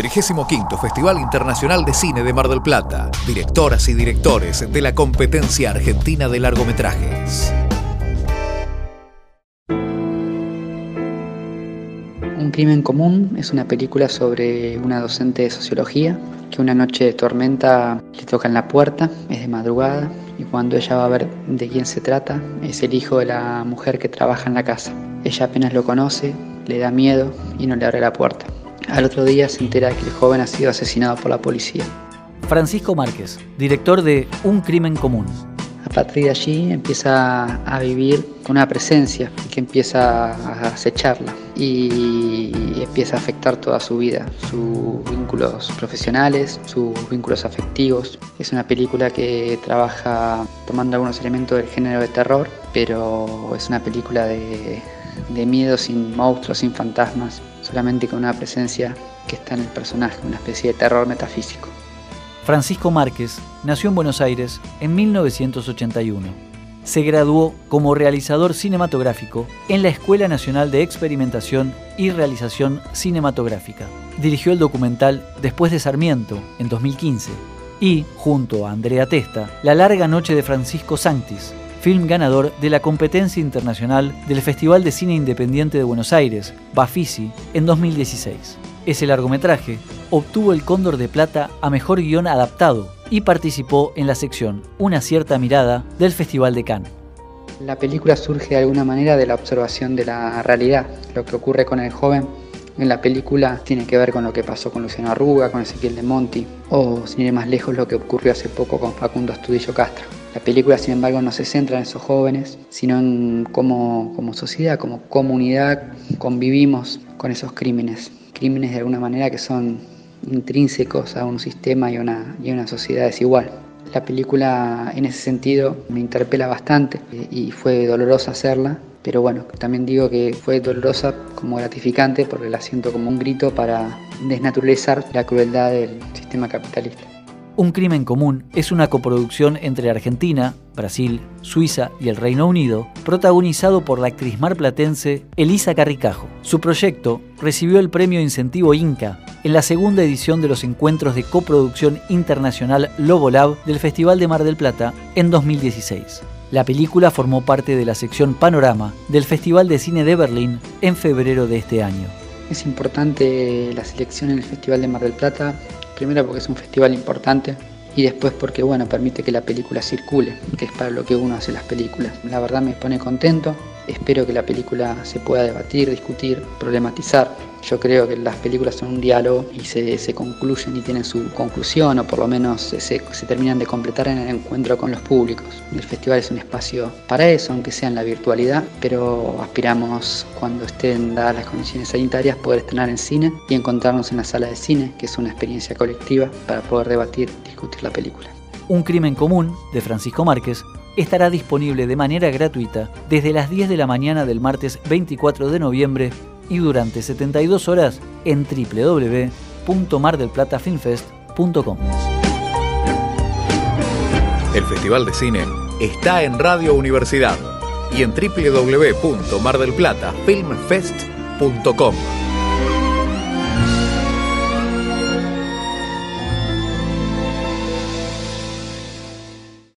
35 Festival Internacional de Cine de Mar del Plata. Directoras y directores de la competencia argentina de largometrajes. Un crimen común es una película sobre una docente de sociología que una noche de tormenta le toca en la puerta, es de madrugada, y cuando ella va a ver de quién se trata, es el hijo de la mujer que trabaja en la casa. Ella apenas lo conoce, le da miedo y no le abre la puerta. Al otro día se entera que el joven ha sido asesinado por la policía. Francisco Márquez, director de Un crimen común. A partir de allí empieza a vivir con una presencia que empieza a acecharla y empieza a afectar toda su vida, sus vínculos profesionales, sus vínculos afectivos. Es una película que trabaja tomando algunos elementos del género de terror, pero es una película de, de miedo sin monstruos, sin fantasmas, solamente con una presencia que está en el personaje, una especie de terror metafísico. Francisco Márquez nació en Buenos Aires en 1981. Se graduó como realizador cinematográfico en la Escuela Nacional de Experimentación y Realización Cinematográfica. Dirigió el documental Después de Sarmiento en 2015 y, junto a Andrea Testa, La larga noche de Francisco Sanctis, film ganador de la competencia internacional del Festival de Cine Independiente de Buenos Aires, Bafisi, en 2016. Ese largometraje obtuvo el Cóndor de Plata a Mejor Guión Adaptado y participó en la sección Una cierta mirada del Festival de Cannes. La película surge de alguna manera de la observación de la realidad, lo que ocurre con el joven en la película tiene que ver con lo que pasó con Luciano Arruga, con Ezequiel de Monti, o sin ir más lejos lo que ocurrió hace poco con Facundo Astudillo Castro. La película, sin embargo, no se centra en esos jóvenes, sino en cómo como sociedad, como comunidad, convivimos con esos crímenes. Crímenes de alguna manera que son intrínsecos a un sistema y a una, y una sociedad desigual. La película en ese sentido me interpela bastante y fue dolorosa hacerla, pero bueno, también digo que fue dolorosa como gratificante porque la siento como un grito para desnaturalizar la crueldad del sistema capitalista. Un crimen común es una coproducción entre Argentina, Brasil, Suiza y el Reino Unido, protagonizado por la actriz marplatense Elisa Carricajo. Su proyecto recibió el premio Incentivo Inca en la segunda edición de los encuentros de coproducción internacional Lobo Lab del Festival de Mar del Plata en 2016. La película formó parte de la sección Panorama del Festival de Cine de Berlín en febrero de este año. Es importante la selección en el Festival de Mar del Plata Primero porque es un festival importante y después porque bueno, permite que la película circule, que es para lo que uno hace las películas. La verdad me pone contento, espero que la película se pueda debatir, discutir, problematizar yo creo que las películas son un diálogo y se, concluyen y tienen su conclusión o por lo menos se, terminan de completar en el encuentro con los públicos. El festival es un espacio para eso, aunque sea en la virtualidad, pero aspiramos cuando estén dadas las condiciones sanitarias poder estrenar en cine y encontrarnos en la sala de cine, que es una experiencia colectiva para poder debatir discutir la película. Un crimen común de Francisco Márquez estará disponible de manera gratuita desde las 10 de la mañana del martes 24 de noviembre y durante 72 horas en www.mardelplatafilmfest.com. El Festival de Cine está en Radio Universidad y en www.mardelplatafilmfest.com.